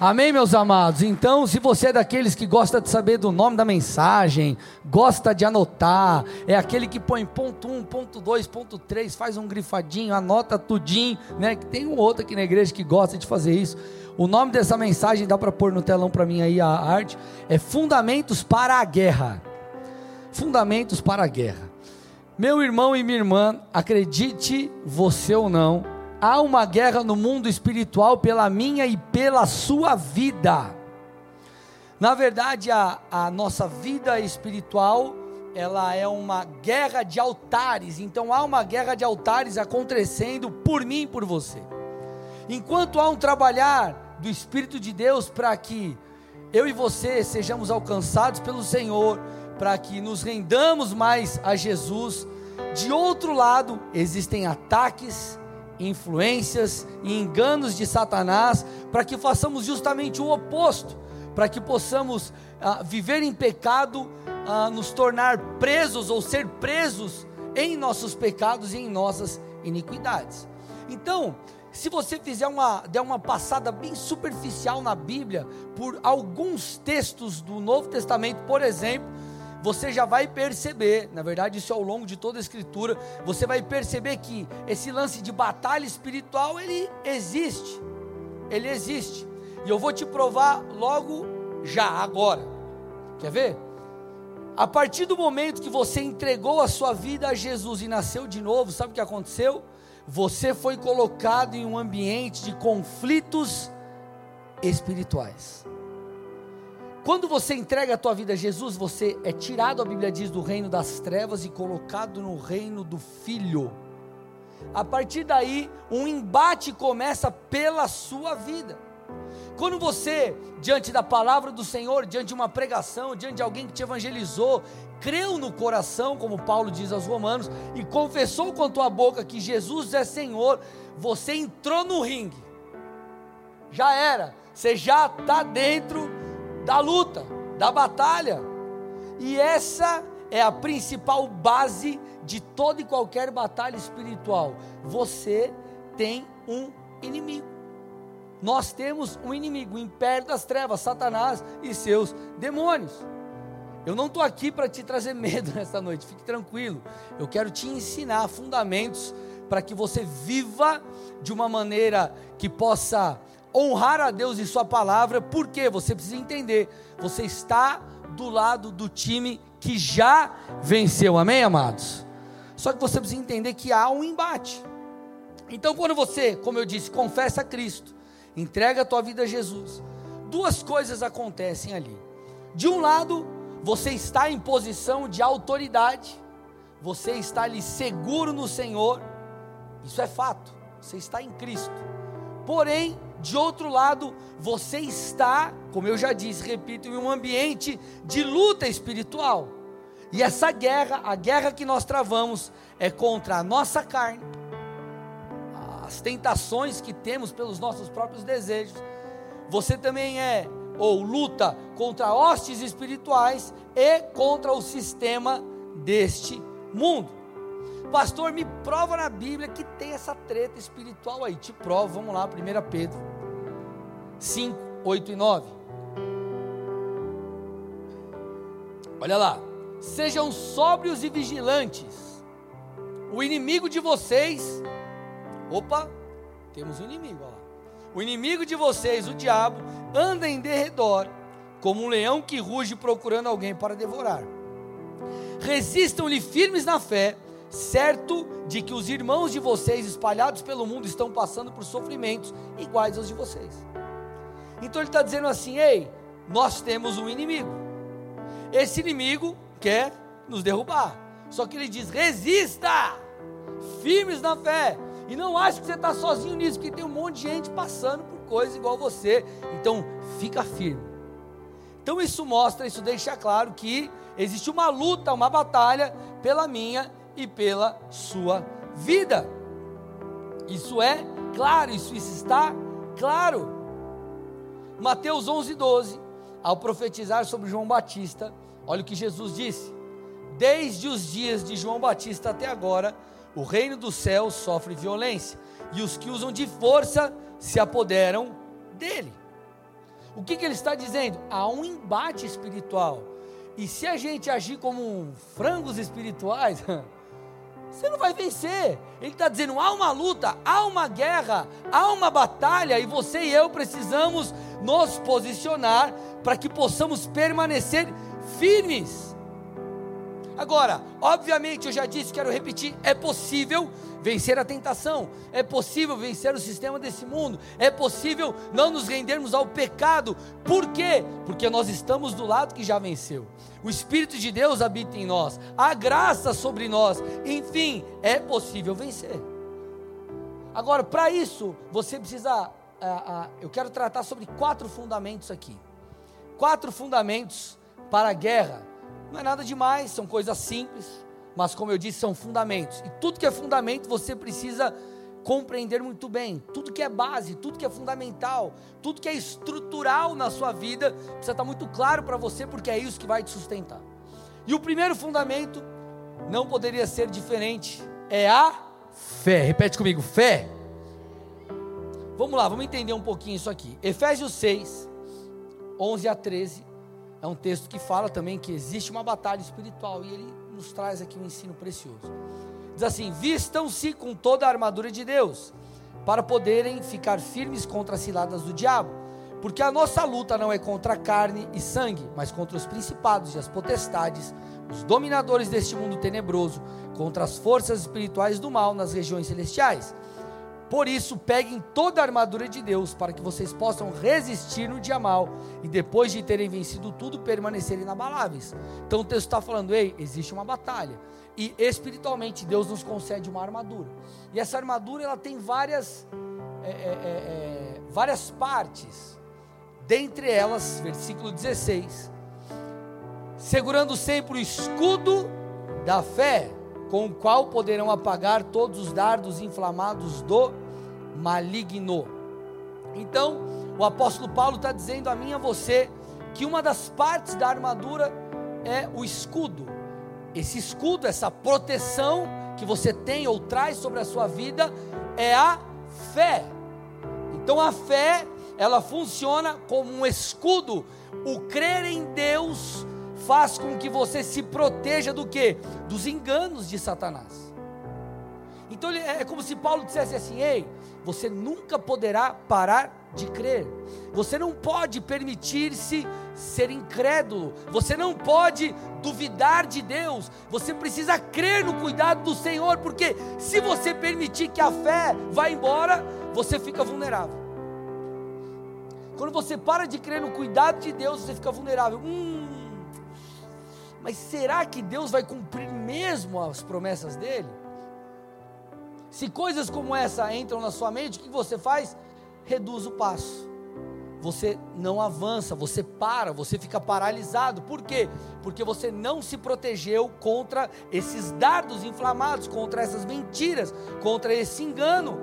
Amém, meus amados? Então, se você é daqueles que gosta de saber do nome da mensagem, gosta de anotar, é aquele que põe ponto 1, ponto 2, ponto 3, faz um grifadinho, anota tudinho, né? Tem um outro aqui na igreja que gosta de fazer isso. O nome dessa mensagem, dá para pôr no telão para mim aí a arte, é Fundamentos para a Guerra. Fundamentos para a Guerra. Meu irmão e minha irmã, acredite você ou não, há uma guerra no mundo espiritual pela minha e pela sua vida. Na verdade, a, a nossa vida espiritual, ela é uma guerra de altares. Então há uma guerra de altares acontecendo por mim e por você. Enquanto há um trabalhar do Espírito de Deus para que eu e você sejamos alcançados pelo Senhor, para que nos rendamos mais a Jesus. De outro lado, existem ataques, influências e enganos de Satanás, para que façamos justamente o oposto, para que possamos ah, viver em pecado, ah, nos tornar presos ou ser presos em nossos pecados e em nossas iniquidades. Então, se você fizer uma, der uma passada bem superficial na Bíblia, por alguns textos do Novo Testamento, por exemplo, você já vai perceber, na verdade, isso é ao longo de toda a escritura, você vai perceber que esse lance de batalha espiritual, ele existe. Ele existe. E eu vou te provar logo já, agora. Quer ver? A partir do momento que você entregou a sua vida a Jesus e nasceu de novo, sabe o que aconteceu? Você foi colocado em um ambiente de conflitos espirituais. Quando você entrega a tua vida a Jesus, você é tirado, a Bíblia diz, do reino das trevas e colocado no reino do Filho. A partir daí, um embate começa pela sua vida. Quando você, diante da palavra do Senhor, diante de uma pregação, diante de alguém que te evangelizou, creu no coração, como Paulo diz aos Romanos, e confessou com a tua boca que Jesus é Senhor, você entrou no ringue. Já era, você já está dentro da luta, da batalha. E essa é a principal base de toda e qualquer batalha espiritual. Você tem um inimigo. Nós temos um inimigo, o império das trevas, Satanás e seus demônios. Eu não estou aqui para te trazer medo nesta noite, fique tranquilo. Eu quero te ensinar fundamentos para que você viva de uma maneira que possa honrar a Deus e Sua palavra, porque você precisa entender, você está do lado do time que já venceu, amém, amados? Só que você precisa entender que há um embate. Então, quando você, como eu disse, confessa a Cristo, entrega a tua vida a Jesus, duas coisas acontecem ali. De um lado, você está em posição de autoridade, você está ali seguro no Senhor, isso é fato, você está em Cristo. Porém, de outro lado, você está, como eu já disse, repito, em um ambiente de luta espiritual. E essa guerra, a guerra que nós travamos, é contra a nossa carne, as tentações que temos pelos nossos próprios desejos. Você também é, ou luta contra hostes espirituais e contra o sistema deste mundo. Pastor, me prova na Bíblia que tem essa treta espiritual aí. Te provo, vamos lá, 1 Pedro 5, 8 e 9. Olha lá. Sejam sóbrios e vigilantes. O inimigo de vocês. Opa, temos um inimigo. Olha lá. O inimigo de vocês, o diabo, anda em derredor, como um leão que ruge procurando alguém para devorar. Resistam-lhe firmes na fé, certo de que os irmãos de vocês espalhados pelo mundo estão passando por sofrimentos iguais aos de vocês. Então ele está dizendo assim: ei, nós temos um inimigo. Esse inimigo quer nos derrubar. Só que ele diz: resista, firmes na fé. E não acho que você está sozinho nisso, porque tem um monte de gente passando por coisas igual você. Então, fica firme. Então, isso mostra, isso deixa claro que existe uma luta, uma batalha pela minha e pela sua vida. Isso é claro, isso está claro. Mateus 11, 12, ao profetizar sobre João Batista, olha o que Jesus disse: Desde os dias de João Batista até agora, o reino dos céus sofre violência, e os que usam de força se apoderam dele. O que, que ele está dizendo? Há um embate espiritual. E se a gente agir como frangos espirituais, você não vai vencer. Ele está dizendo: há uma luta, há uma guerra, há uma batalha, e você e eu precisamos nos posicionar para que possamos permanecer firmes. Agora, obviamente, eu já disse, quero repetir: é possível vencer a tentação, é possível vencer o sistema desse mundo, é possível não nos rendermos ao pecado, por quê? Porque nós estamos do lado que já venceu, o Espírito de Deus habita em nós, a graça sobre nós, enfim, é possível vencer. Agora, para isso, você precisa, eu quero tratar sobre quatro fundamentos aqui, quatro fundamentos para a guerra, não é nada demais, são coisas simples, mas como eu disse, são fundamentos. E tudo que é fundamento você precisa compreender muito bem. Tudo que é base, tudo que é fundamental, tudo que é estrutural na sua vida, precisa estar muito claro para você, porque é isso que vai te sustentar. E o primeiro fundamento não poderia ser diferente, é a fé. Repete comigo, fé. Vamos lá, vamos entender um pouquinho isso aqui. Efésios 6, 11 a 13, é um texto que fala também que existe uma batalha espiritual e ele nos traz aqui um ensino precioso. Diz assim: Vistam-se com toda a armadura de Deus, para poderem ficar firmes contra as ciladas do diabo, porque a nossa luta não é contra carne e sangue, mas contra os principados e as potestades, os dominadores deste mundo tenebroso, contra as forças espirituais do mal nas regiões celestiais. Por isso, peguem toda a armadura de Deus, para que vocês possam resistir no dia mal e depois de terem vencido tudo, permanecerem inabaláveis. Então o texto está falando: ei, existe uma batalha. E espiritualmente, Deus nos concede uma armadura. E essa armadura ela tem várias, é, é, é, é várias partes. Dentre elas, versículo 16: segurando sempre o escudo da fé com o qual poderão apagar todos os dardos inflamados do maligno. Então, o apóstolo Paulo está dizendo a mim e a você que uma das partes da armadura é o escudo. Esse escudo, essa proteção que você tem ou traz sobre a sua vida é a fé. Então a fé, ela funciona como um escudo. O crer em Deus faz com que você se proteja do que? Dos enganos de Satanás. Então é, é como se Paulo dissesse assim: ei, você nunca poderá parar de crer. Você não pode permitir-se ser incrédulo. Você não pode duvidar de Deus. Você precisa crer no cuidado do Senhor, porque se você permitir que a fé vá embora, você fica vulnerável. Quando você para de crer no cuidado de Deus, você fica vulnerável. Hum, mas será que Deus vai cumprir mesmo as promessas dele? Se coisas como essa entram na sua mente, o que você faz? Reduz o passo. Você não avança, você para, você fica paralisado. Por quê? Porque você não se protegeu contra esses dardos inflamados, contra essas mentiras, contra esse engano.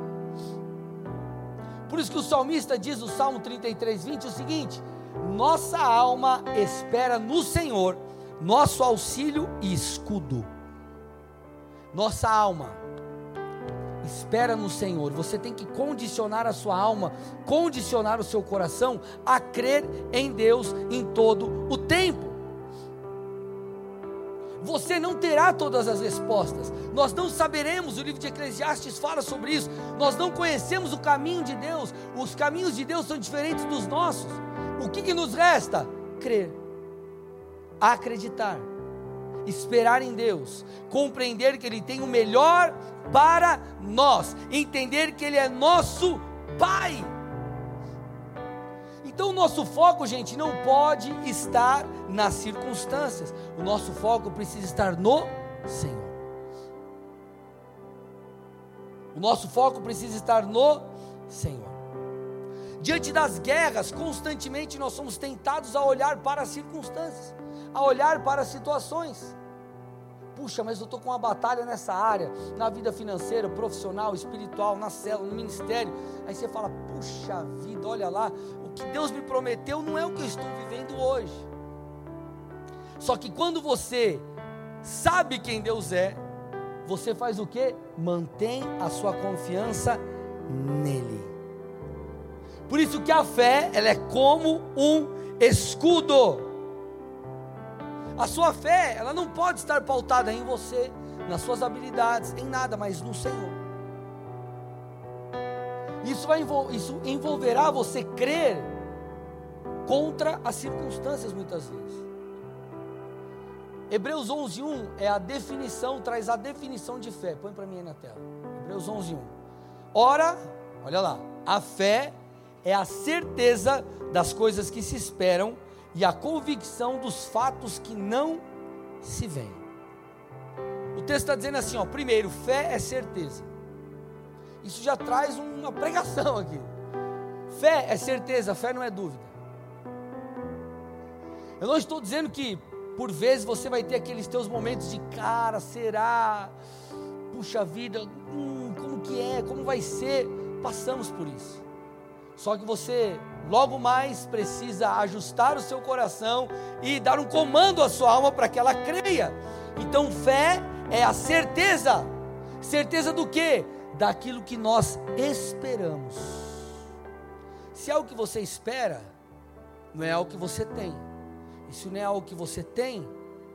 Por isso que o salmista diz no Salmo 33, 20 o seguinte: Nossa alma espera no Senhor nosso auxílio e escudo. Nossa alma espera no Senhor. Você tem que condicionar a sua alma, condicionar o seu coração a crer em Deus em todo o tempo. Você não terá todas as respostas. Nós não saberemos, o livro de Eclesiastes fala sobre isso. Nós não conhecemos o caminho de Deus. Os caminhos de Deus são diferentes dos nossos. O que, que nos resta? Crer acreditar, esperar em Deus, compreender que Ele tem o melhor para nós, entender que Ele é nosso Pai. Então, o nosso foco, gente, não pode estar nas circunstâncias, o nosso foco precisa estar no Senhor. O nosso foco precisa estar no Senhor. Diante das guerras, constantemente nós somos tentados a olhar para as circunstâncias a olhar para as situações. Puxa, mas eu estou com uma batalha nessa área, na vida financeira, profissional, espiritual, na célula, no ministério. Aí você fala, puxa vida, olha lá, o que Deus me prometeu não é o que eu estou vivendo hoje. Só que quando você sabe quem Deus é, você faz o que? Mantém a sua confiança nele. Por isso que a fé, ela é como um escudo. A sua fé, ela não pode estar pautada em você, nas suas habilidades, em nada, mas no Senhor. Isso, vai envol isso envolverá você crer contra as circunstâncias muitas vezes. Hebreus 11:1 é a definição, traz a definição de fé. Põe para mim aí na tela. Hebreus 11:1. Ora, olha lá, a fé é a certeza das coisas que se esperam e a convicção dos fatos que não se veem. O texto está dizendo assim, ó, primeiro, fé é certeza. Isso já traz uma pregação aqui. Fé é certeza, fé não é dúvida. Eu não estou dizendo que por vezes você vai ter aqueles teus momentos de cara, será? Puxa vida, hum, como que é? Como vai ser? Passamos por isso. Só que você logo mais precisa ajustar o seu coração e dar um comando à sua alma para que ela creia. Então, fé é a certeza. Certeza do que? Daquilo que nós esperamos. Se é o que você espera, não é algo que você tem. E se não é algo que você tem,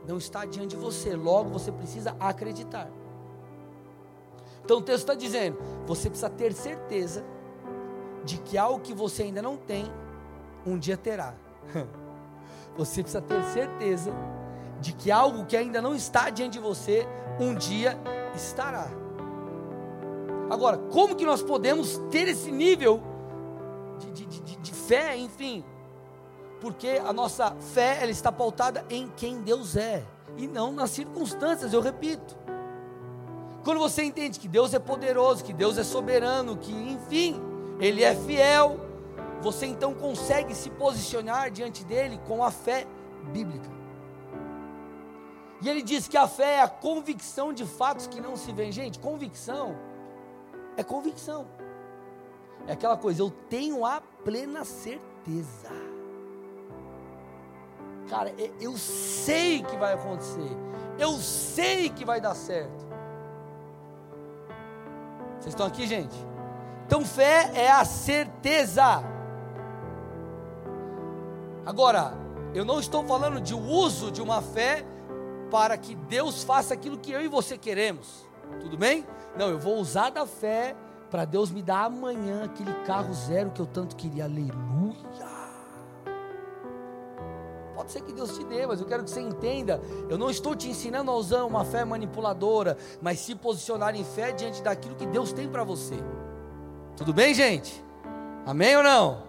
não está diante de você. Logo você precisa acreditar. Então o texto está dizendo: você precisa ter certeza de que algo que você ainda não tem, um dia terá. Você precisa ter certeza de que algo que ainda não está diante de você, um dia estará. Agora, como que nós podemos ter esse nível de, de, de, de fé, enfim? Porque a nossa fé ela está pautada em quem Deus é e não nas circunstâncias, eu repito. Quando você entende que Deus é poderoso, que Deus é soberano, que enfim, Ele é fiel, você então consegue se posicionar diante dele com a fé bíblica. E ele diz que a fé é a convicção de fatos que não se veem. Gente, convicção é convicção. É aquela coisa, eu tenho a plena certeza. Cara, eu sei que vai acontecer. Eu sei que vai dar certo. Vocês estão aqui, gente? Então, fé é a certeza. Agora, eu não estou falando de uso de uma fé para que Deus faça aquilo que eu e você queremos. Tudo bem? Não, eu vou usar da fé para Deus me dar amanhã aquele carro zero que eu tanto queria. Aleluia. Pode ser que Deus te dê, mas eu quero que você entenda. Eu não estou te ensinando a usar uma fé manipuladora, mas se posicionar em fé diante daquilo que Deus tem para você. Tudo bem, gente? Amém ou não?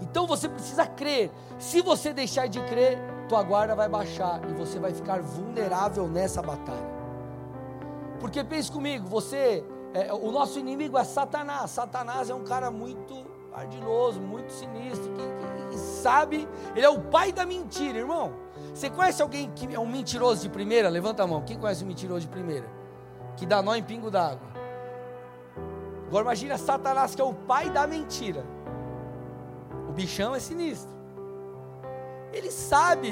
Então você precisa crer. Se você deixar de crer, tua guarda vai baixar e você vai ficar vulnerável nessa batalha. Porque pense comigo, você, é, o nosso inimigo é Satanás. Satanás é um cara muito ardiloso, muito sinistro, que, que, que sabe, ele é o pai da mentira, irmão. Você conhece alguém que é um mentiroso de primeira? Levanta a mão. Quem conhece um mentiroso de primeira? Que dá nó em pingo d'água. Agora imagina Satanás, que é o pai da mentira bichão é sinistro. Ele sabe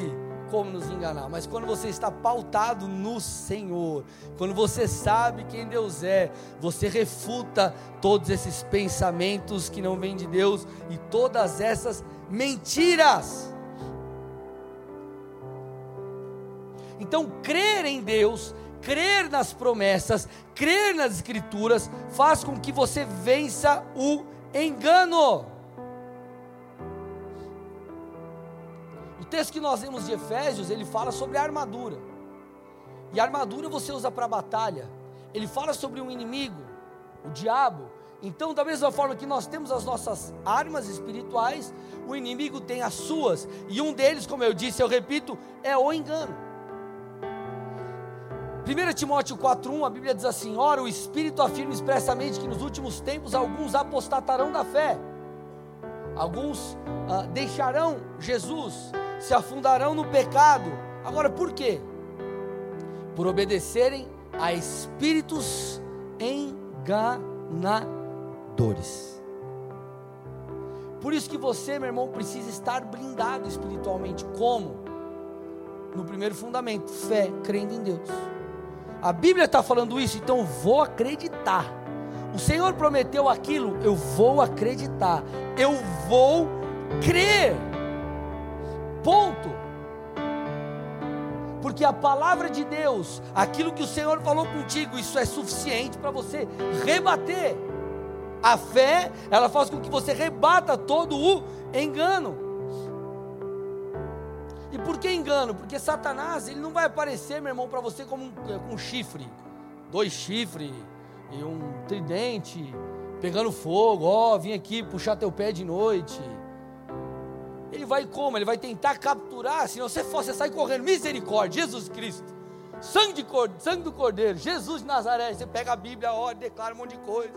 como nos enganar, mas quando você está pautado no Senhor, quando você sabe quem Deus é, você refuta todos esses pensamentos que não vêm de Deus e todas essas mentiras. Então, crer em Deus, crer nas promessas, crer nas Escrituras, faz com que você vença o engano. texto que nós vemos de Efésios, ele fala sobre a armadura. E a armadura você usa para batalha. Ele fala sobre um inimigo, o diabo. Então, da mesma forma que nós temos as nossas armas espirituais, o inimigo tem as suas. E um deles, como eu disse, eu repito, é o engano. 1 Timóteo 4,1, a Bíblia diz assim: Ora, o Espírito afirma expressamente que nos últimos tempos alguns apostatarão da fé, alguns ah, deixarão Jesus, se afundarão no pecado. Agora, por quê? Por obedecerem a espíritos enganadores. Por isso que você, meu irmão, precisa estar blindado espiritualmente. Como? No primeiro fundamento, fé, crendo em Deus. A Bíblia está falando isso, então eu vou acreditar. O Senhor prometeu aquilo, eu vou acreditar, eu vou crer. Ponto. Porque a palavra de Deus, aquilo que o Senhor falou contigo, isso é suficiente para você rebater. A fé, ela faz com que você rebata todo o engano. E por que engano? Porque Satanás, ele não vai aparecer, meu irmão, para você como um, com um chifre, dois chifres e um tridente, pegando fogo, ó, oh, vim aqui puxar teu pé de noite. Ele vai como? Ele vai tentar capturar, se você for, você sai correndo, misericórdia, Jesus Cristo, sangue, de sangue do Cordeiro, Jesus de Nazaré, você pega a Bíblia, ora, declara um monte de coisa.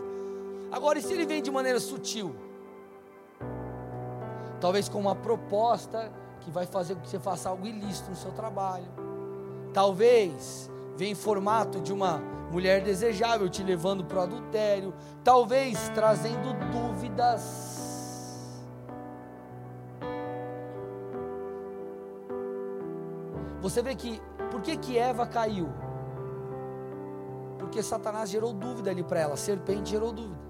Agora, e se ele vem de maneira sutil? Talvez com uma proposta que vai fazer com que você faça algo ilícito no seu trabalho. Talvez venha em formato de uma mulher desejável te levando para o adultério. Talvez trazendo dúvidas. Você vê que, por que que Eva caiu? Porque Satanás gerou dúvida ali para ela, a serpente gerou dúvida.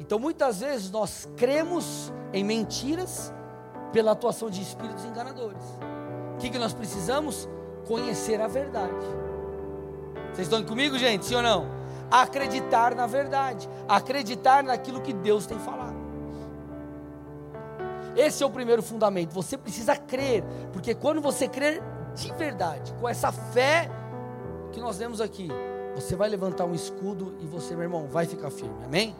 Então muitas vezes nós cremos em mentiras pela atuação de espíritos enganadores. O que, que nós precisamos? Conhecer a verdade. Vocês estão comigo, gente? Sim ou não? Acreditar na verdade, acreditar naquilo que Deus tem falado. Esse é o primeiro fundamento. Você precisa crer, porque quando você crer de verdade, com essa fé que nós temos aqui, você vai levantar um escudo e você, meu irmão, vai ficar firme. Amém?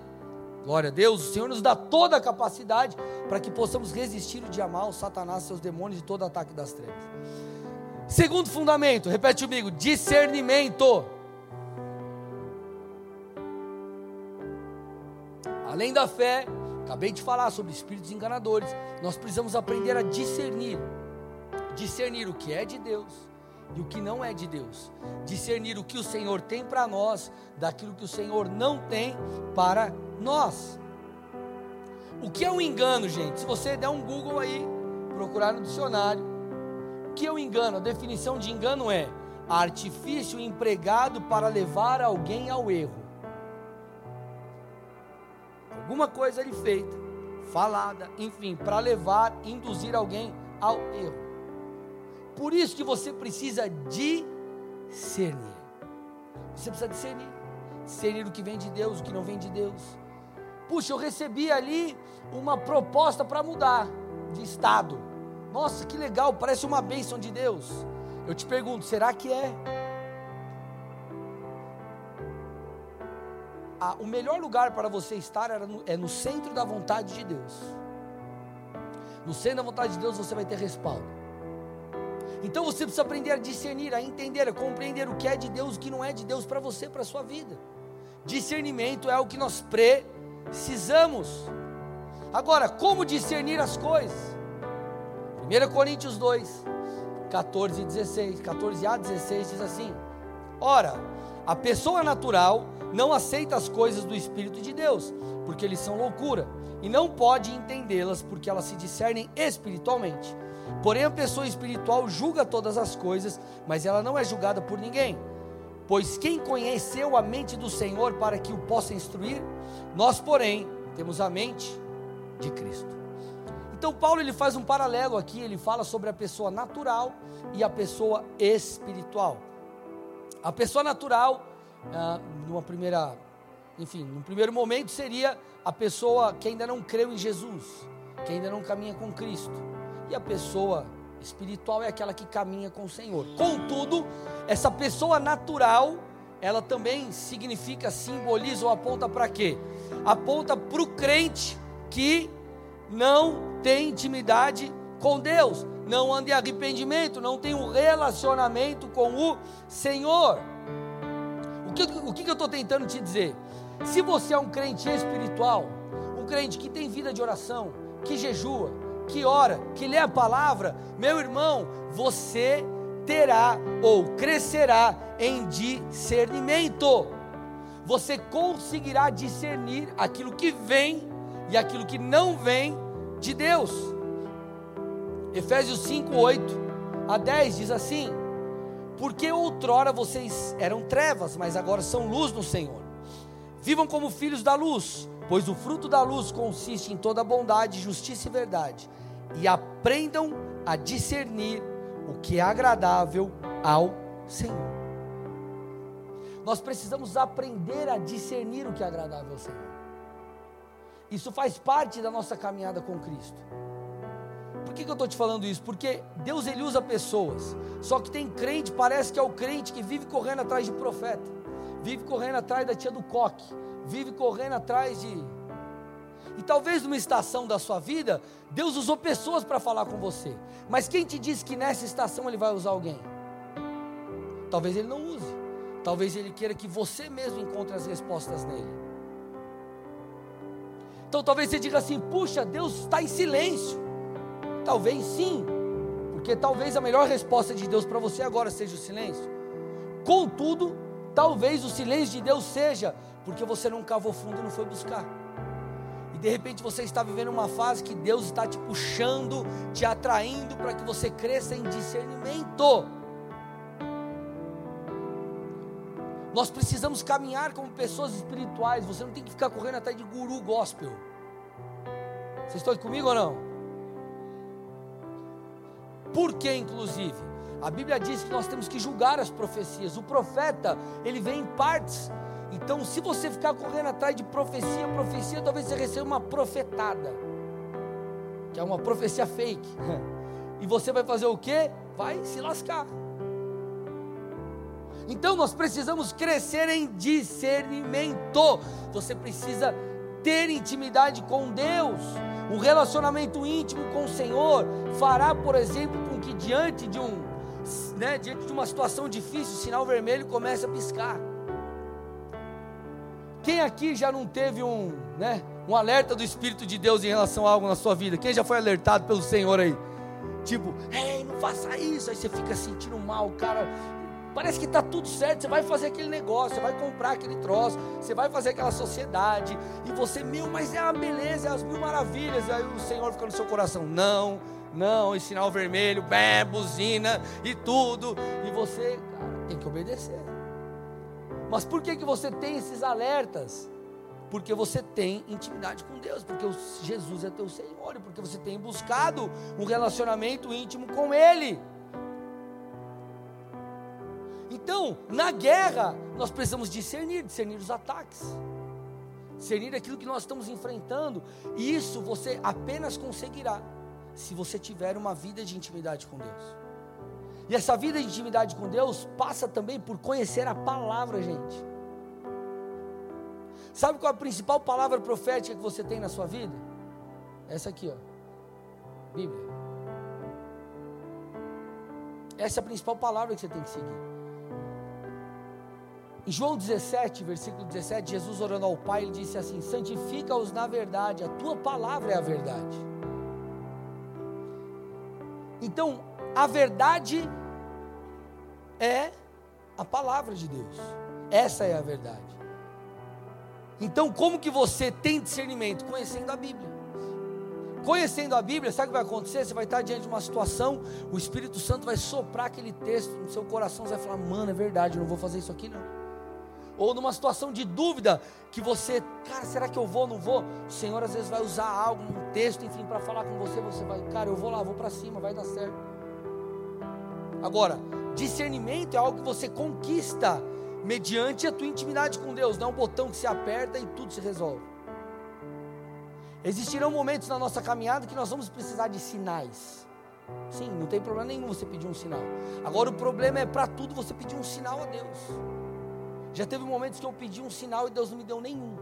Glória a Deus, o Senhor nos dá toda a capacidade para que possamos resistir o dia mal, Satanás, seus demônios e todo ataque das trevas. Segundo fundamento, repete comigo: discernimento. Além da fé, acabei de falar sobre espíritos enganadores, nós precisamos aprender a discernir discernir o que é de Deus e o que não é de Deus, discernir o que o Senhor tem para nós daquilo que o Senhor não tem para nós. O que é um engano, gente? Se você der um Google aí, procurar no dicionário, o que é um engano? A definição de engano é artifício empregado para levar alguém ao erro. Alguma coisa ali feita, falada, enfim, para levar, induzir alguém ao erro. Por isso que você precisa discernir. Você precisa discernir. Discernir o que vem de Deus, o que não vem de Deus. Puxa, eu recebi ali uma proposta para mudar de estado. Nossa, que legal, parece uma bênção de Deus. Eu te pergunto, será que é? Ah, o melhor lugar para você estar no, é no centro da vontade de Deus. No centro da vontade de Deus você vai ter respaldo. Então você precisa aprender a discernir, a entender, a compreender o que é de Deus, o que não é de Deus para você, para a sua vida. Discernimento é o que nós precisamos. Agora, como discernir as coisas? 1 Coríntios 2, 14 e 16, 14 a 16 diz assim: Ora, a pessoa natural não aceita as coisas do Espírito de Deus, porque eles são loucura, e não pode entendê-las porque elas se discernem espiritualmente. Porém, a pessoa espiritual julga todas as coisas, mas ela não é julgada por ninguém. Pois quem conheceu a mente do Senhor para que o possa instruir? Nós, porém, temos a mente de Cristo. Então, Paulo ele faz um paralelo aqui, ele fala sobre a pessoa natural e a pessoa espiritual. A pessoa natural, ah, numa primeira, enfim, num primeiro momento seria a pessoa que ainda não creu em Jesus, que ainda não caminha com Cristo. E a pessoa espiritual é aquela que caminha com o Senhor. Contudo, essa pessoa natural, ela também significa, simboliza ou aponta para quê? Aponta para o crente que não tem intimidade com Deus, não anda em arrependimento, não tem um relacionamento com o Senhor. O que, o que eu estou tentando te dizer? Se você é um crente espiritual, um crente que tem vida de oração, que jejua, que ora, que lê a palavra, meu irmão, você terá ou crescerá em discernimento. Você conseguirá discernir aquilo que vem e aquilo que não vem de Deus. Efésios 5, 8 a 10 diz assim: Porque outrora vocês eram trevas, mas agora são luz no Senhor. Vivam como filhos da luz, pois o fruto da luz consiste em toda bondade, justiça e verdade. E aprendam a discernir o que é agradável ao Senhor. Nós precisamos aprender a discernir o que é agradável ao Senhor. Isso faz parte da nossa caminhada com Cristo. Por que, que eu estou te falando isso? Porque Deus ele usa pessoas. Só que tem crente, parece que é o crente que vive correndo atrás de profeta, vive correndo atrás da tia do coque, vive correndo atrás de. E talvez numa estação da sua vida, Deus usou pessoas para falar com você. Mas quem te disse que nessa estação ele vai usar alguém? Talvez ele não use. Talvez ele queira que você mesmo encontre as respostas nele. Então talvez você diga assim: puxa, Deus está em silêncio. Talvez sim, porque talvez a melhor resposta de Deus para você agora seja o silêncio. Contudo, talvez o silêncio de Deus seja porque você não cavou fundo e não foi buscar. E de repente você está vivendo uma fase que Deus está te puxando, te atraindo para que você cresça em discernimento. Nós precisamos caminhar como pessoas espirituais. Você não tem que ficar correndo atrás de guru gospel. Vocês estão comigo ou não? Por que, inclusive? A Bíblia diz que nós temos que julgar as profecias. O profeta, ele vem em partes. Então, se você ficar correndo atrás de profecia, profecia, talvez você receba uma profetada, que é uma profecia fake. E você vai fazer o quê? Vai se lascar. Então nós precisamos crescer em discernimento. Você precisa ter intimidade com Deus. Um relacionamento íntimo com o Senhor fará, por exemplo, com que diante de um, né, diante de uma situação difícil, o sinal vermelho comece a piscar. Quem aqui já não teve um, né, um alerta do Espírito de Deus em relação a algo na sua vida? Quem já foi alertado pelo Senhor aí? Tipo, ei, não faça isso. Aí você fica sentindo mal, cara Parece que está tudo certo, você vai fazer aquele negócio, você vai comprar aquele troço, você vai fazer aquela sociedade, e você, meu, mas é a beleza, é as mil maravilhas, e aí o Senhor fica no seu coração, não, não, e sinal vermelho, bé, buzina e tudo, e você, cara, tem que obedecer. Mas por que, que você tem esses alertas? Porque você tem intimidade com Deus, porque Jesus é teu Senhor, e porque você tem buscado um relacionamento íntimo com Ele. Então, na guerra, nós precisamos discernir, discernir os ataques, discernir aquilo que nós estamos enfrentando, e isso você apenas conseguirá se você tiver uma vida de intimidade com Deus. E essa vida de intimidade com Deus passa também por conhecer a palavra, gente. Sabe qual é a principal palavra profética que você tem na sua vida? Essa aqui, ó. Bíblia. Essa é a principal palavra que você tem que seguir. Em João 17, versículo 17, Jesus orando ao Pai, ele disse assim: Santifica-os na verdade, a tua palavra é a verdade. Então, a verdade é a palavra de Deus. Essa é a verdade. Então, como que você tem discernimento? Conhecendo a Bíblia. Conhecendo a Bíblia, sabe o que vai acontecer? Você vai estar diante de uma situação, o Espírito Santo vai soprar aquele texto no seu coração, você vai falar: "Mano, é verdade, eu não vou fazer isso aqui não" ou numa situação de dúvida, que você, cara, será que eu vou, não vou? O Senhor às vezes vai usar algo, um texto, enfim, para falar com você, você vai, cara, eu vou lá, vou para cima, vai dar certo. Agora, discernimento é algo que você conquista mediante a tua intimidade com Deus, não é um botão que se aperta e tudo se resolve. Existirão momentos na nossa caminhada que nós vamos precisar de sinais. Sim, não tem problema nenhum você pedir um sinal. Agora o problema é para tudo você pedir um sinal a Deus. Já teve momentos que eu pedi um sinal e Deus não me deu nenhum.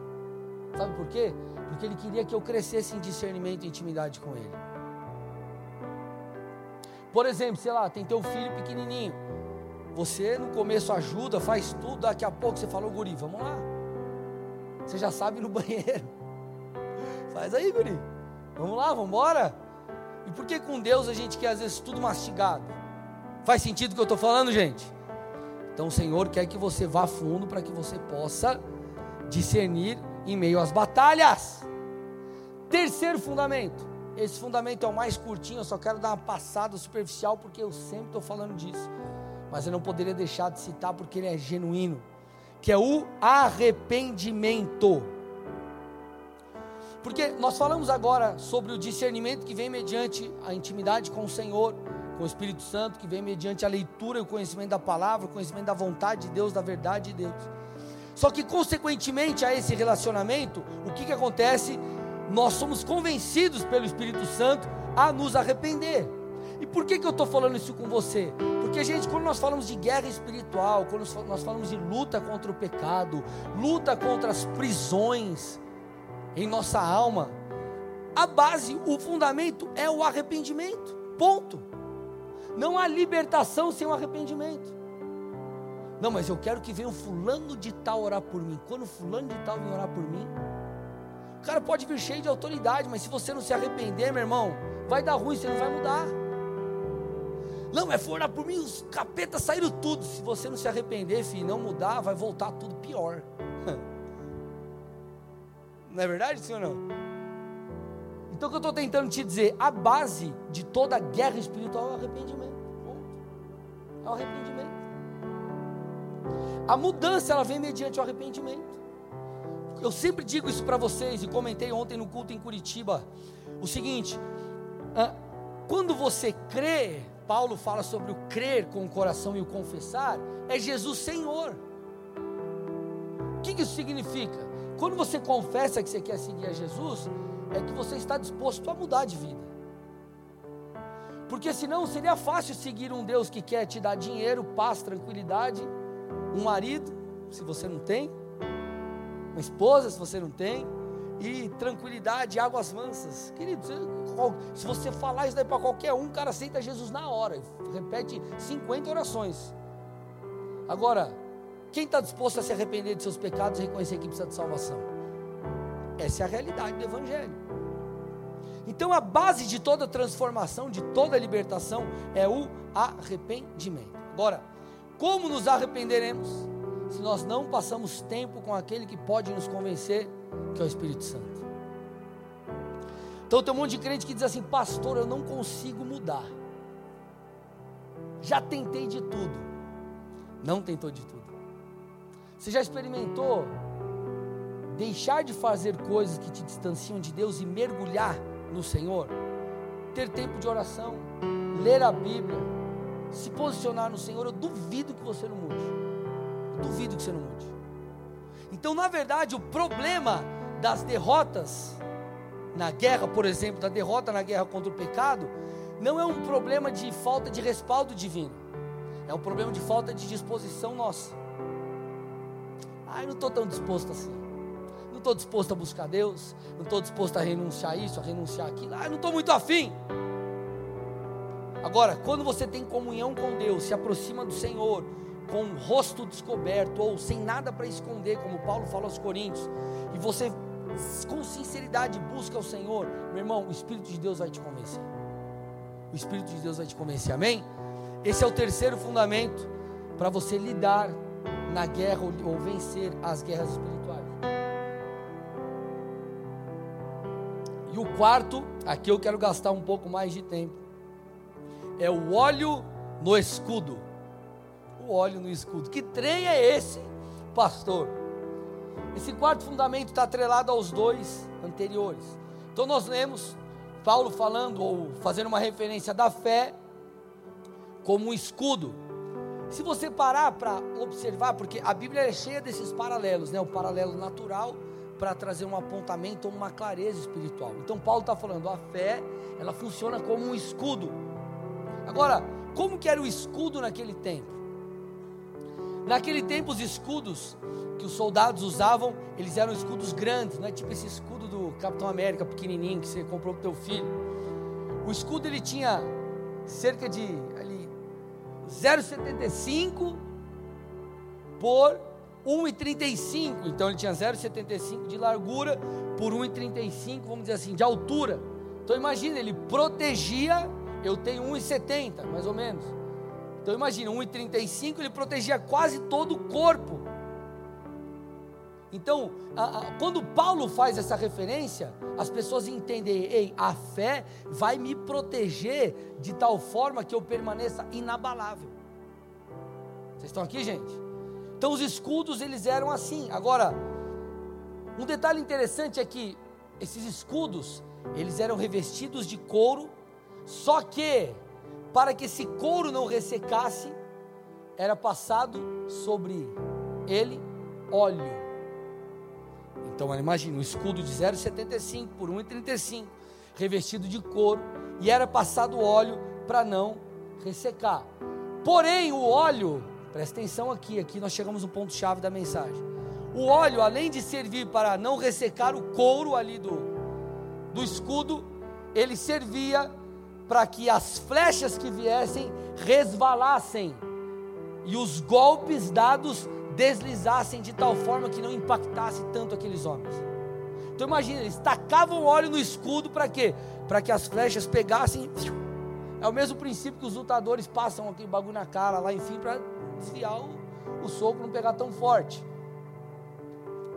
Sabe por quê? Porque Ele queria que eu crescesse em discernimento e intimidade com Ele. Por exemplo, sei lá, tem teu filho pequenininho. Você no começo ajuda, faz tudo, daqui a pouco você falou, guri, vamos lá. Você já sabe no banheiro. Faz aí, guri. Vamos lá, vamos embora. E por que com Deus a gente quer às vezes tudo mastigado? Faz sentido o que eu estou falando, gente? Então o Senhor quer que você vá fundo para que você possa discernir em meio às batalhas. Terceiro fundamento. Esse fundamento é o mais curtinho, eu só quero dar uma passada superficial porque eu sempre estou falando disso. Mas eu não poderia deixar de citar porque ele é genuíno. que é o arrependimento. Porque nós falamos agora sobre o discernimento que vem mediante a intimidade com o Senhor, com o Espírito Santo, que vem mediante a leitura e o conhecimento da palavra, o conhecimento da vontade de Deus, da verdade de Deus. Só que, consequentemente a esse relacionamento, o que, que acontece? Nós somos convencidos pelo Espírito Santo a nos arrepender. E por que, que eu estou falando isso com você? Porque, gente, quando nós falamos de guerra espiritual, quando nós falamos de luta contra o pecado, luta contra as prisões em nossa alma, a base, o fundamento é o arrependimento. Ponto. Não há libertação sem o arrependimento. Não, mas eu quero que venha o fulano de tal orar por mim. Quando o fulano de tal vem orar por mim, o cara pode vir cheio de autoridade, mas se você não se arrepender, meu irmão, vai dar ruim, você não vai mudar. Não, é for orar por mim, os capetas saíram tudo. Se você não se arrepender, filho, não mudar, vai voltar tudo pior. Não é verdade, ou não? Então o que eu estou tentando te dizer, a base de toda guerra espiritual é o arrependimento. É o arrependimento. A mudança ela vem mediante o arrependimento. Eu sempre digo isso para vocês e comentei ontem no culto em Curitiba. O seguinte: quando você crê, Paulo fala sobre o crer com o coração e o confessar, é Jesus Senhor. O que isso significa? Quando você confessa que você quer seguir a Jesus, é que você está disposto a mudar de vida. Porque senão seria fácil seguir um Deus que quer te dar dinheiro, paz, tranquilidade um marido, se você não tem, uma esposa, se você não tem, e tranquilidade, águas mansas. Querido, se você falar isso daí para qualquer um, o cara aceita Jesus na hora, repete 50 orações. Agora, quem está disposto a se arrepender de seus pecados e reconhecer que precisa de salvação? Essa é a realidade do Evangelho. Então, a base de toda transformação, de toda libertação, é o arrependimento. Agora, como nos arrependeremos se nós não passamos tempo com aquele que pode nos convencer, que é o Espírito Santo? Então tem um monte de crente que diz assim: Pastor, eu não consigo mudar. Já tentei de tudo. Não tentou de tudo. Você já experimentou deixar de fazer coisas que te distanciam de Deus e mergulhar no Senhor? Ter tempo de oração, ler a Bíblia, se posicionar no Senhor, eu duvido que você não mude. Duvido que você não mude. Então, na verdade, o problema das derrotas na guerra, por exemplo, da derrota na guerra contra o pecado, não é um problema de falta de respaldo divino. É um problema de falta de disposição nossa. Ah, eu não estou tão disposto assim. Não estou disposto a buscar Deus. Não estou disposto a renunciar a isso, a renunciar aquilo. Ah, eu não estou muito afim. Agora, quando você tem comunhão com Deus, se aproxima do Senhor, com o rosto descoberto ou sem nada para esconder, como Paulo fala aos Coríntios, e você com sinceridade busca o Senhor, meu irmão, o Espírito de Deus vai te convencer. O Espírito de Deus vai te convencer, amém? Esse é o terceiro fundamento para você lidar na guerra ou, vencer as guerras espirituais. E o quarto, aqui eu quero gastar um pouco mais de tempo é o óleo no escudo. O óleo no escudo. Que trem é esse, pastor? Esse quarto fundamento está atrelado aos dois anteriores. Então nós lemos Paulo falando ou fazendo uma referência da fé como um escudo. Se você parar para observar, porque a Bíblia é cheia desses paralelos, né? O paralelo natural para trazer um apontamento ou uma clareza espiritual. Então Paulo está falando, a fé, ela funciona como um escudo Agora, como que era o escudo naquele tempo? Naquele tempo os escudos que os soldados usavam, eles eram escudos grandes, não é tipo esse escudo do Capitão América pequenininho que você comprou para o teu filho. O escudo ele tinha cerca de ali 0,75 por 1,35. Então ele tinha 0,75 de largura por 1,35, vamos dizer assim, de altura. Então imagina, ele protegia eu tenho 1,70 mais ou menos. Então imagina, 1,35 ele protegia quase todo o corpo. Então, a, a, quando Paulo faz essa referência, as pessoas entendem, ei, a fé vai me proteger de tal forma que eu permaneça inabalável. Vocês estão aqui, gente? Então os escudos eles eram assim. Agora, um detalhe interessante é que esses escudos, eles eram revestidos de couro, só que para que esse couro não ressecasse, era passado sobre ele óleo. Então, imagina, um escudo de 0,75 por 1,35, revestido de couro, e era passado óleo para não ressecar. Porém, o óleo, presta atenção aqui, aqui nós chegamos no ponto chave da mensagem. O óleo, além de servir para não ressecar o couro ali do, do escudo, ele servia para que as flechas que viessem resvalassem e os golpes dados deslizassem de tal forma que não impactasse tanto aqueles homens. Então imagina, eles tacavam óleo no escudo para quê? Para que as flechas pegassem. É o mesmo princípio que os lutadores passam aquele bagulho na cara lá, enfim, para desviar o, o soco não pegar tão forte.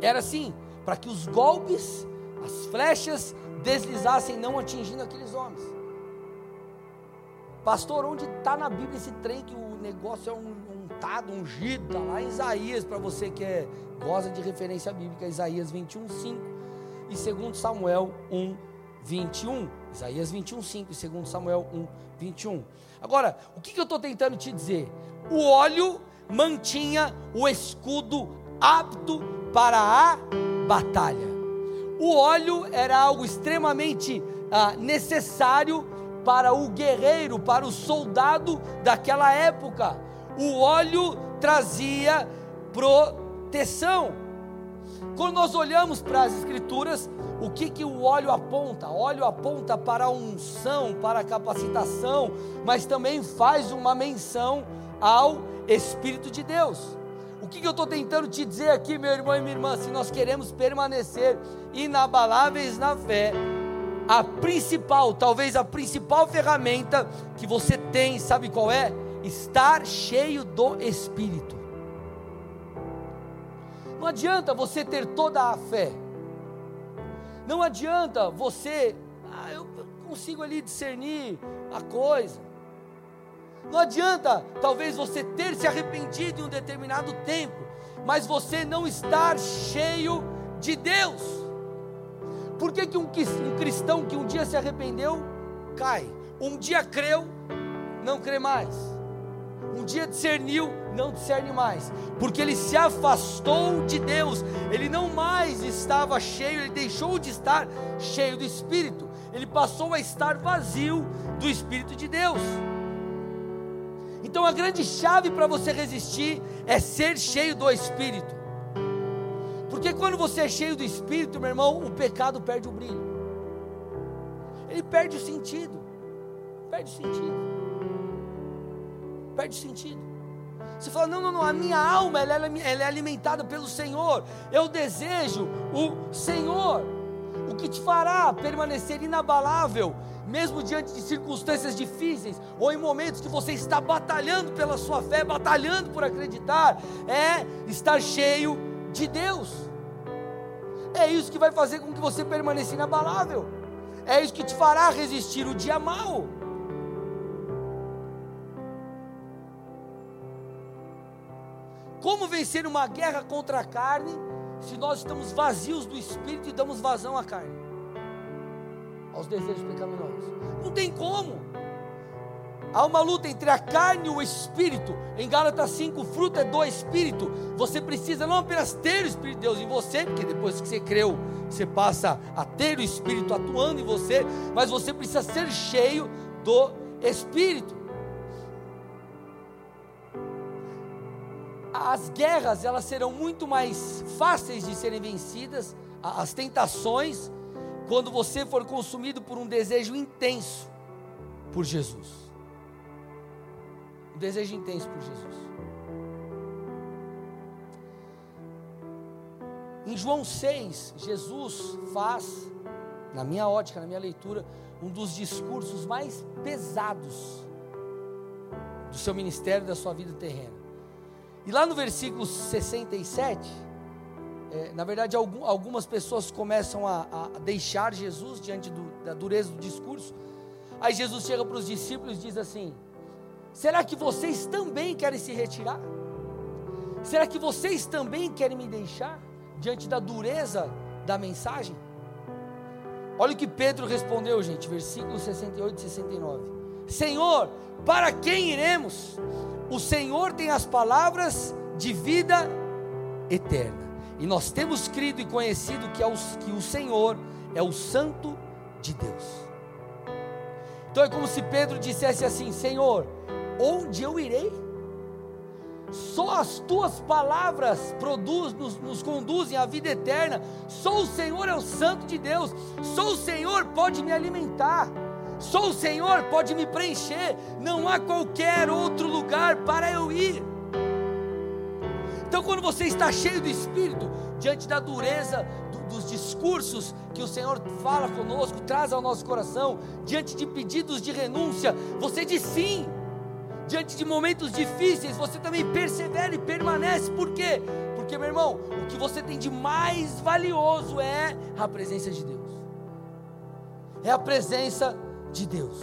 Era assim, para que os golpes, as flechas deslizassem não atingindo aqueles homens. Pastor, onde está na Bíblia esse trem que o negócio é um, untado, ungido? Está lá em Isaías, para você que é, gosta de referência bíblica, Isaías 21, 5 e 2 Samuel 1, 21. Isaías 21, 5 e 2 Samuel 1, 21. Agora, o que, que eu estou tentando te dizer? O óleo mantinha o escudo apto para a batalha. O óleo era algo extremamente ah, necessário para o guerreiro, para o soldado daquela época. O óleo trazia proteção. Quando nós olhamos para as escrituras, o que, que o óleo aponta? O óleo aponta para a unção, para a capacitação, mas também faz uma menção ao Espírito de Deus. O que, que eu estou tentando te dizer aqui, meu irmão e minha irmã? Se nós queremos permanecer inabaláveis na fé, a principal, talvez a principal ferramenta que você tem, sabe qual é? Estar cheio do Espírito. Não adianta você ter toda a fé. Não adianta você, ah, eu consigo ali discernir a coisa. Não adianta, talvez você ter se arrependido em um determinado tempo, mas você não estar cheio de Deus. Por que, que um, um cristão que um dia se arrependeu, cai? Um dia creu, não crê mais. Um dia discerniu, não discerne mais, porque ele se afastou de Deus, ele não mais estava cheio, ele deixou de estar cheio do Espírito, ele passou a estar vazio do Espírito de Deus. Então a grande chave para você resistir é ser cheio do Espírito. Porque quando você é cheio do Espírito, meu irmão, o pecado perde o brilho. Ele perde o sentido. Perde o sentido. Perde o sentido. Você fala, não, não, não, a minha alma ela, é, ela é alimentada pelo Senhor. Eu desejo o Senhor. O que te fará permanecer inabalável, mesmo diante de circunstâncias difíceis, ou em momentos que você está batalhando pela sua fé, batalhando por acreditar, é estar cheio de Deus. É isso que vai fazer com que você permaneça inabalável. É isso que te fará resistir o dia mau. Como vencer uma guerra contra a carne se nós estamos vazios do espírito e damos vazão à carne? Aos desejos pecaminosos. Não tem como. Há uma luta entre a carne e o espírito. Em Gálatas 5, o fruto é do espírito. Você precisa não apenas ter o espírito de Deus em você, porque depois que você creu, você passa a ter o espírito atuando em você, mas você precisa ser cheio do espírito. As guerras, elas serão muito mais fáceis de serem vencidas, as tentações, quando você for consumido por um desejo intenso por Jesus desejo intenso por Jesus. Em João 6, Jesus faz, na minha ótica, na minha leitura, um dos discursos mais pesados do seu ministério, da sua vida terrena. E lá no versículo 67, é, na verdade, algum, algumas pessoas começam a, a deixar Jesus diante do, da dureza do discurso. Aí Jesus chega para os discípulos e diz assim: Será que vocês também querem se retirar? Será que vocês também querem me deixar diante da dureza da mensagem? Olha o que Pedro respondeu, gente, versículos 68 e 69. Senhor, para quem iremos? O Senhor tem as palavras de vida eterna. E nós temos crido e conhecido que, é o, que o Senhor é o Santo de Deus. Então é como se Pedro dissesse assim: Senhor, onde eu irei? Só as tuas palavras produz, nos, nos conduzem à vida eterna. Só o Senhor é o Santo de Deus. Só o Senhor pode me alimentar. Só o Senhor pode me preencher. Não há qualquer outro lugar para eu ir. Então, quando você está cheio do Espírito, diante da dureza do, dos discursos que o Senhor fala conosco, traz ao nosso coração, diante de pedidos de renúncia, você diz sim diante de momentos difíceis, você também persevera e permanece. Por quê? Porque, meu irmão, o que você tem de mais valioso é a presença de Deus. É a presença de Deus.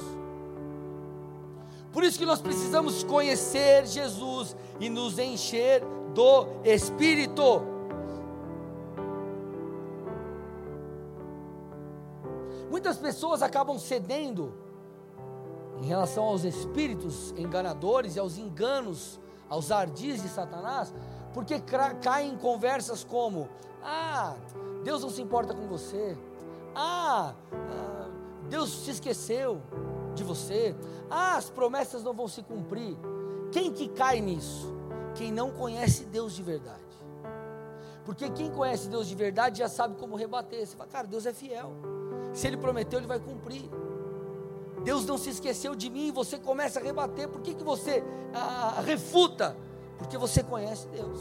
Por isso que nós precisamos conhecer Jesus e nos encher do Espírito. Muitas pessoas acabam cedendo em relação aos espíritos enganadores e aos enganos, aos ardis de Satanás, porque caem em conversas como: ah, Deus não se importa com você, ah, ah, Deus se esqueceu de você, ah, as promessas não vão se cumprir. Quem que cai nisso? Quem não conhece Deus de verdade. Porque quem conhece Deus de verdade já sabe como rebater. Você fala, cara, Deus é fiel. Se Ele prometeu, Ele vai cumprir. Deus não se esqueceu de mim, você começa a rebater, por que, que você ah, refuta? Porque você conhece Deus.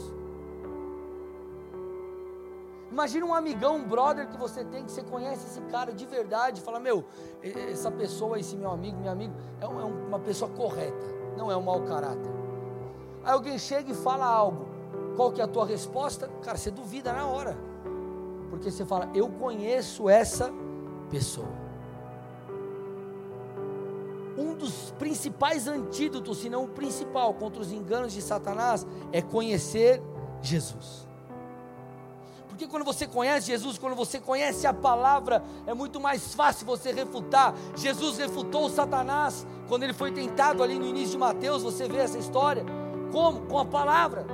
Imagina um amigão, um brother que você tem, que você conhece esse cara de verdade, fala, meu, essa pessoa, esse meu amigo, meu amigo, é, uma pessoa correta, não é um mau caráter. Aí alguém chega e fala algo, qual que é a tua resposta? Cara, você duvida na hora, porque você fala, eu conheço essa pessoa um dos principais antídotos, se não o principal, contra os enganos de Satanás, é conhecer Jesus. Porque quando você conhece Jesus, quando você conhece a palavra, é muito mais fácil você refutar. Jesus refutou Satanás quando ele foi tentado ali no início de Mateus, você vê essa história. Como? Com a palavra.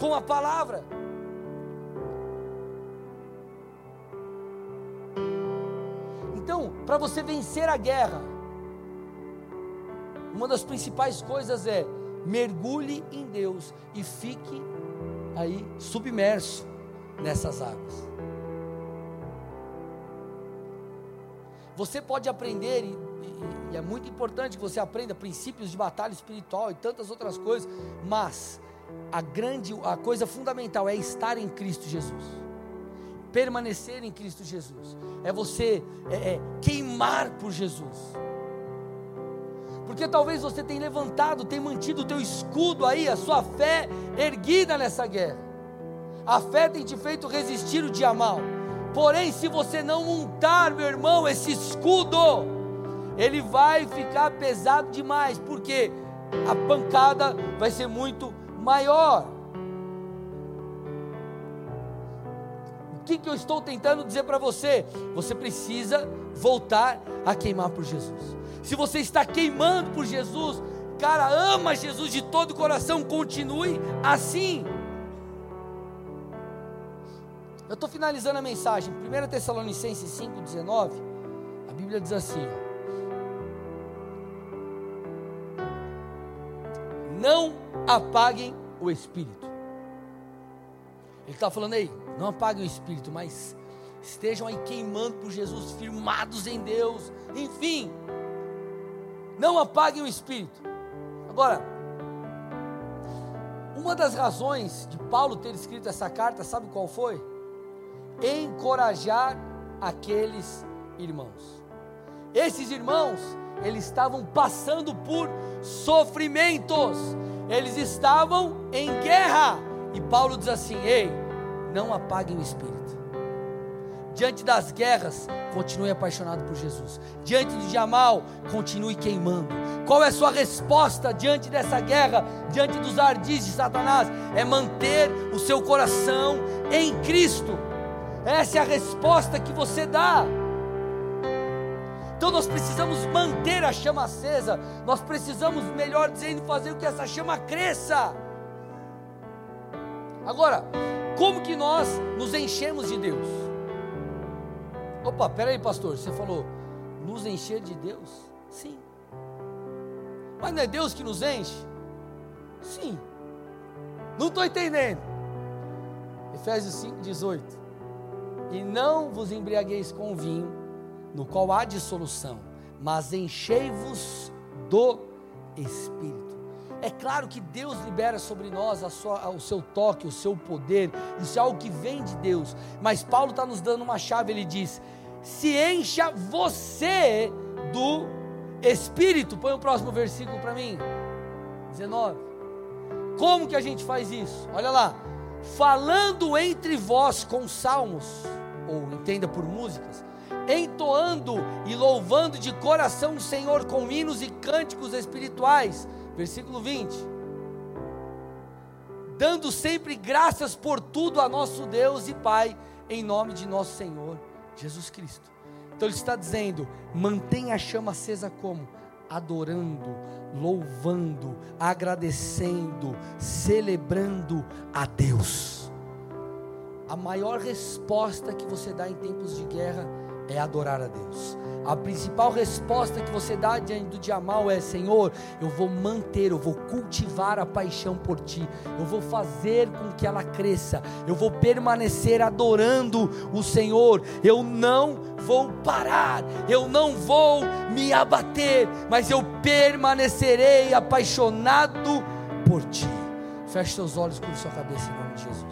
Com a palavra. Então, para você vencer a guerra, uma das principais coisas é mergulhe em Deus e fique aí submerso nessas águas. Você pode aprender, e, e, é muito importante que você aprenda princípios de batalha espiritual e tantas outras coisas, mas a grande, a coisa fundamental é estar em Cristo Jesus, permanecer em Cristo Jesus, é você é, é, queimar por Jesus. Porque talvez você tenha levantado, tenha mantido o teu escudo aí, a sua fé erguida nessa guerra. A fé tem te feito resistir o dia mal. Porém, se você não montar, meu irmão, esse escudo, ele vai ficar pesado demais, porque a pancada vai ser muito maior. O que, que eu estou tentando dizer para você? Você precisa voltar a queimar por Jesus se você está queimando por Jesus, cara, ama Jesus de todo o coração, continue assim. Eu estou finalizando a mensagem, 1 Tessalonicenses 5,19, a Bíblia diz assim: Não apaguem o espírito. Ele está falando aí, não apaguem o espírito, mas estejam aí queimando por Jesus, firmados em Deus, enfim, não apaguem o espírito. Agora, uma das razões de Paulo ter escrito essa carta, sabe qual foi? Encorajar aqueles irmãos. Esses irmãos, eles estavam passando por sofrimentos, eles estavam em guerra. E Paulo diz assim: Ei, não apaguem o espírito. Diante das guerras, continue apaixonado por Jesus. Diante do dia mal, continue queimando. Qual é a sua resposta diante dessa guerra, diante dos ardis de Satanás? É manter o seu coração em Cristo. Essa é a resposta que você dá. Então nós precisamos manter a chama acesa, nós precisamos, melhor dizendo, fazer com que essa chama cresça. Agora, como que nós nos enchemos de Deus? Opa, peraí, pastor, você falou nos encher de Deus? Sim. Mas não é Deus que nos enche? Sim. Não estou entendendo. Efésios 5, 18. E não vos embriagueis com vinho, no qual há dissolução, mas enchei-vos do Espírito. É claro que Deus libera sobre nós sua, o seu toque, o seu poder, isso é algo que vem de Deus. Mas Paulo está nos dando uma chave, ele diz: se encha você do Espírito. Põe o próximo versículo para mim, 19. Como que a gente faz isso? Olha lá, falando entre vós com salmos, ou entenda por músicas, entoando e louvando de coração o Senhor com hinos e cânticos espirituais Versículo 20. Dando sempre graças por tudo a nosso Deus e Pai, em nome de nosso Senhor Jesus Cristo. Então ele está dizendo: mantenha a chama acesa como? Adorando, louvando, agradecendo, celebrando a Deus. A maior resposta que você dá em tempos de guerra é adorar a Deus. A principal resposta que você dá diante do dia mal é: Senhor, eu vou manter, eu vou cultivar a paixão por Ti, eu vou fazer com que ela cresça, eu vou permanecer adorando o Senhor, eu não vou parar, eu não vou me abater, mas eu permanecerei apaixonado por Ti. Feche seus olhos, com sua cabeça em nome de Jesus.